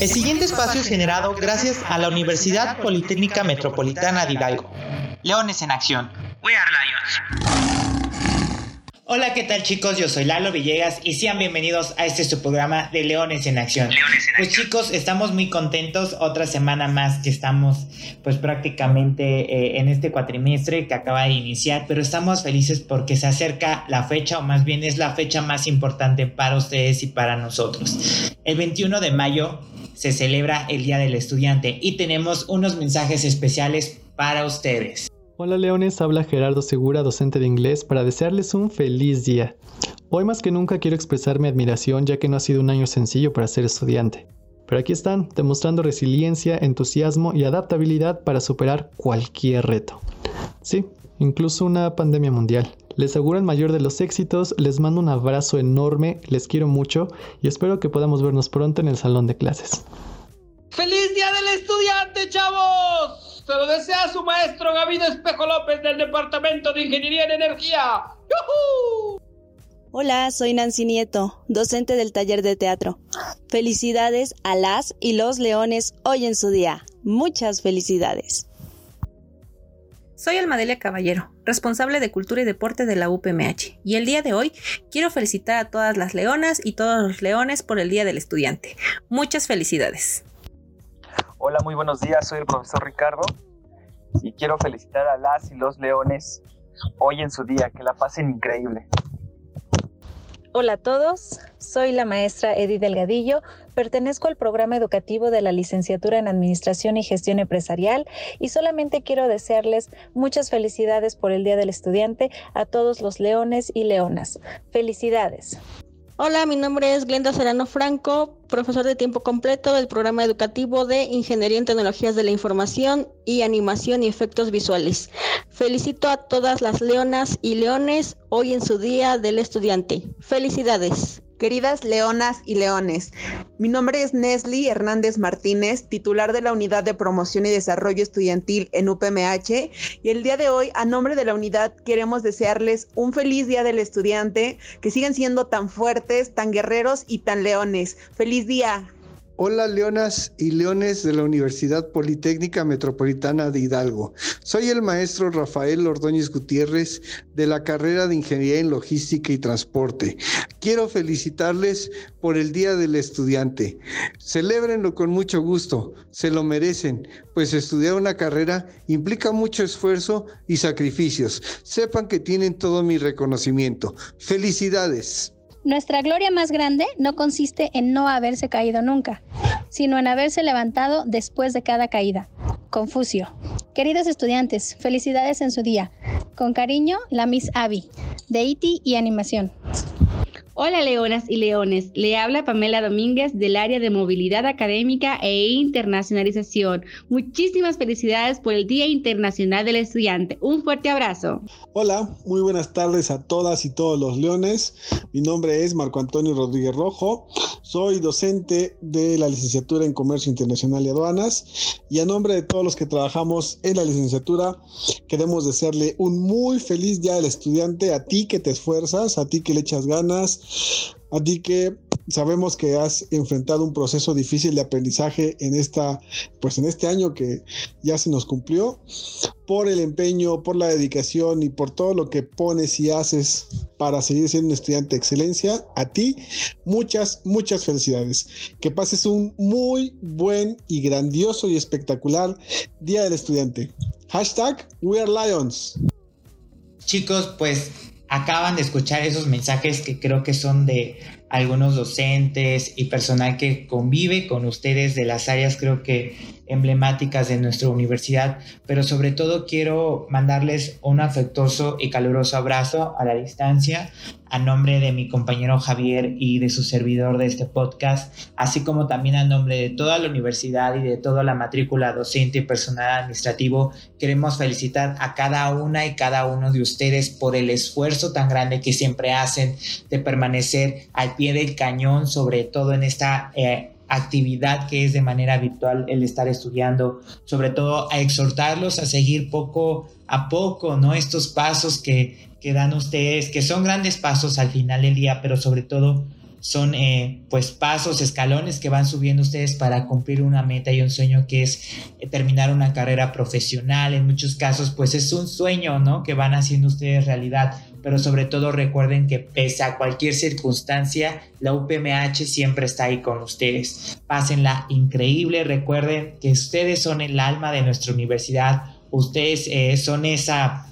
El siguiente espacio es generado gracias a la Universidad Politécnica Metropolitana de Hidalgo. Leones en acción. We are Lions. Hola, ¿qué tal chicos? Yo soy Lalo Villegas y sean bienvenidos a este su programa de Leones en Acción. Leones en pues chicos, estamos muy contentos, otra semana más que estamos pues prácticamente eh, en este cuatrimestre que acaba de iniciar, pero estamos felices porque se acerca la fecha o más bien es la fecha más importante para ustedes y para nosotros. El 21 de mayo se celebra el Día del Estudiante y tenemos unos mensajes especiales para ustedes. Hola leones, habla Gerardo Segura, docente de inglés, para desearles un feliz día. Hoy más que nunca quiero expresar mi admiración ya que no ha sido un año sencillo para ser estudiante. Pero aquí están, demostrando resiliencia, entusiasmo y adaptabilidad para superar cualquier reto. Sí, incluso una pandemia mundial. Les auguro el mayor de los éxitos, les mando un abrazo enorme, les quiero mucho y espero que podamos vernos pronto en el salón de clases. ¡Feliz Día del Estudiante, chavos! Se lo desea su maestro Gavino Espejo López del Departamento de Ingeniería en Energía. Hola, soy Nancy Nieto, docente del taller de teatro. Felicidades a las y los leones hoy en su día. Muchas felicidades. Soy Almadelia Caballero, responsable de Cultura y Deporte de la UPMH, y el día de hoy quiero felicitar a todas las leonas y todos los leones por el Día del Estudiante. Muchas felicidades. Hola, muy buenos días, soy el profesor Ricardo y quiero felicitar a las y los leones hoy en su día, que la pasen increíble. Hola a todos, soy la maestra Edith Delgadillo, pertenezco al programa educativo de la licenciatura en Administración y Gestión Empresarial y solamente quiero desearles muchas felicidades por el Día del Estudiante a todos los leones y leonas. Felicidades. Hola, mi nombre es Glenda Serrano Franco, profesor de tiempo completo del programa educativo de Ingeniería en Tecnologías de la Información y Animación y Efectos Visuales. Felicito a todas las leonas y leones hoy en su Día del Estudiante. Felicidades. Queridas leonas y leones, mi nombre es Nesli Hernández Martínez, titular de la Unidad de Promoción y Desarrollo Estudiantil en UPMH, y el día de hoy, a nombre de la unidad, queremos desearles un feliz Día del Estudiante, que sigan siendo tan fuertes, tan guerreros y tan leones. ¡Feliz día! Hola leonas y leones de la Universidad Politécnica Metropolitana de Hidalgo. Soy el maestro Rafael Ordóñez Gutiérrez de la carrera de Ingeniería en Logística y Transporte. Quiero felicitarles por el Día del Estudiante. Celébrenlo con mucho gusto, se lo merecen, pues estudiar una carrera implica mucho esfuerzo y sacrificios. Sepan que tienen todo mi reconocimiento. Felicidades. Nuestra gloria más grande no consiste en no haberse caído nunca, sino en haberse levantado después de cada caída. Confucio. Queridos estudiantes, felicidades en su día. Con cariño, la Miss Abby, de IT y Animación. Hola leonas y leones, le habla Pamela Domínguez del área de movilidad académica e internacionalización. Muchísimas felicidades por el Día Internacional del Estudiante. Un fuerte abrazo. Hola, muy buenas tardes a todas y todos los leones. Mi nombre es Marco Antonio Rodríguez Rojo. Soy docente de la licenciatura en Comercio Internacional y Aduanas y a nombre de todos los que trabajamos en la licenciatura queremos desearle un muy feliz Día del Estudiante a ti que te esfuerzas, a ti que le echas ganas, a ti que sabemos que has enfrentado un proceso difícil de aprendizaje en esta, pues en este año que ya se nos cumplió, por el empeño, por la dedicación y por todo lo que pones y haces para seguir siendo un estudiante de excelencia, a ti muchas, muchas felicidades. Que pases un muy buen y grandioso y espectacular Día del Estudiante. Hashtag We Are Lions. Chicos, pues acaban de escuchar esos mensajes que creo que son de algunos docentes y personal que convive con ustedes de las áreas creo que emblemáticas de nuestra universidad, pero sobre todo quiero mandarles un afectuoso y caluroso abrazo a la distancia a nombre de mi compañero Javier y de su servidor de este podcast, así como también a nombre de toda la universidad y de toda la matrícula docente y personal administrativo, queremos felicitar a cada una y cada uno de ustedes por el esfuerzo tan grande que siempre hacen de permanecer al pie del cañón, sobre todo en esta... Eh, actividad que es de manera virtual el estar estudiando, sobre todo a exhortarlos a seguir poco a poco, ¿no? Estos pasos que, que dan ustedes, que son grandes pasos al final del día, pero sobre todo son eh, pues pasos, escalones que van subiendo ustedes para cumplir una meta y un sueño que es eh, terminar una carrera profesional. En muchos casos pues es un sueño, ¿no? Que van haciendo ustedes realidad. Pero sobre todo recuerden que pese a cualquier circunstancia, la UPMH siempre está ahí con ustedes. Pásenla increíble. Recuerden que ustedes son el alma de nuestra universidad. Ustedes eh, son esa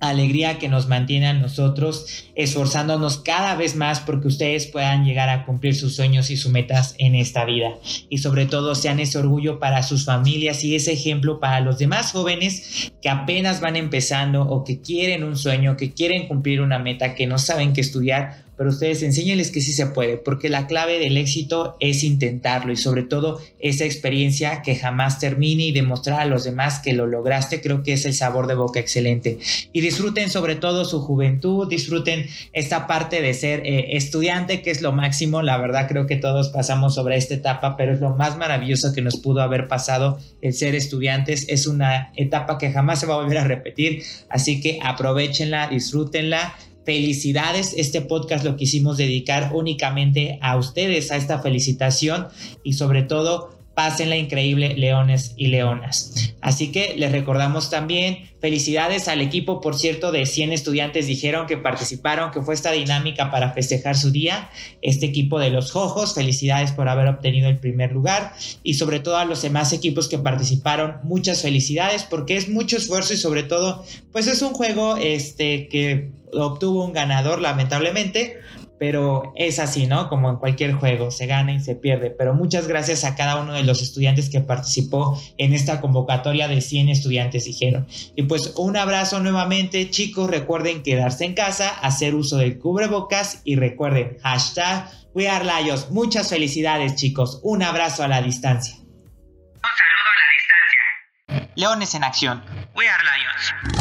alegría que nos mantiene a nosotros esforzándonos cada vez más porque ustedes puedan llegar a cumplir sus sueños y sus metas en esta vida. Y sobre todo sean ese orgullo para sus familias y ese ejemplo para los demás jóvenes que apenas van empezando o que quieren un sueño, que quieren cumplir una meta, que no saben qué estudiar pero ustedes enséñenles que sí se puede, porque la clave del éxito es intentarlo y sobre todo esa experiencia que jamás termine y demostrar a los demás que lo lograste, creo que es el sabor de boca excelente. Y disfruten sobre todo su juventud, disfruten esta parte de ser eh, estudiante, que es lo máximo, la verdad creo que todos pasamos sobre esta etapa, pero es lo más maravilloso que nos pudo haber pasado el ser estudiantes, es una etapa que jamás se va a volver a repetir, así que aprovechenla, disfrútenla felicidades. Este podcast lo quisimos dedicar únicamente a ustedes, a esta felicitación y sobre todo pasen la increíble leones y leonas. Así que les recordamos también felicidades al equipo, por cierto, de 100 estudiantes dijeron que participaron, que fue esta dinámica para festejar su día. Este equipo de los Jojos, felicidades por haber obtenido el primer lugar y sobre todo a los demás equipos que participaron, muchas felicidades porque es mucho esfuerzo y sobre todo, pues es un juego este que obtuvo un ganador lamentablemente, pero es así, ¿no? Como en cualquier juego, se gana y se pierde. Pero muchas gracias a cada uno de los estudiantes que participó en esta convocatoria de 100 estudiantes, dijeron. Y pues un abrazo nuevamente, chicos. Recuerden quedarse en casa, hacer uso del cubrebocas y recuerden, hashtag We Are Lions. Muchas felicidades, chicos. Un abrazo a la distancia. Un saludo a la distancia. Leones en acción. We Are Lions.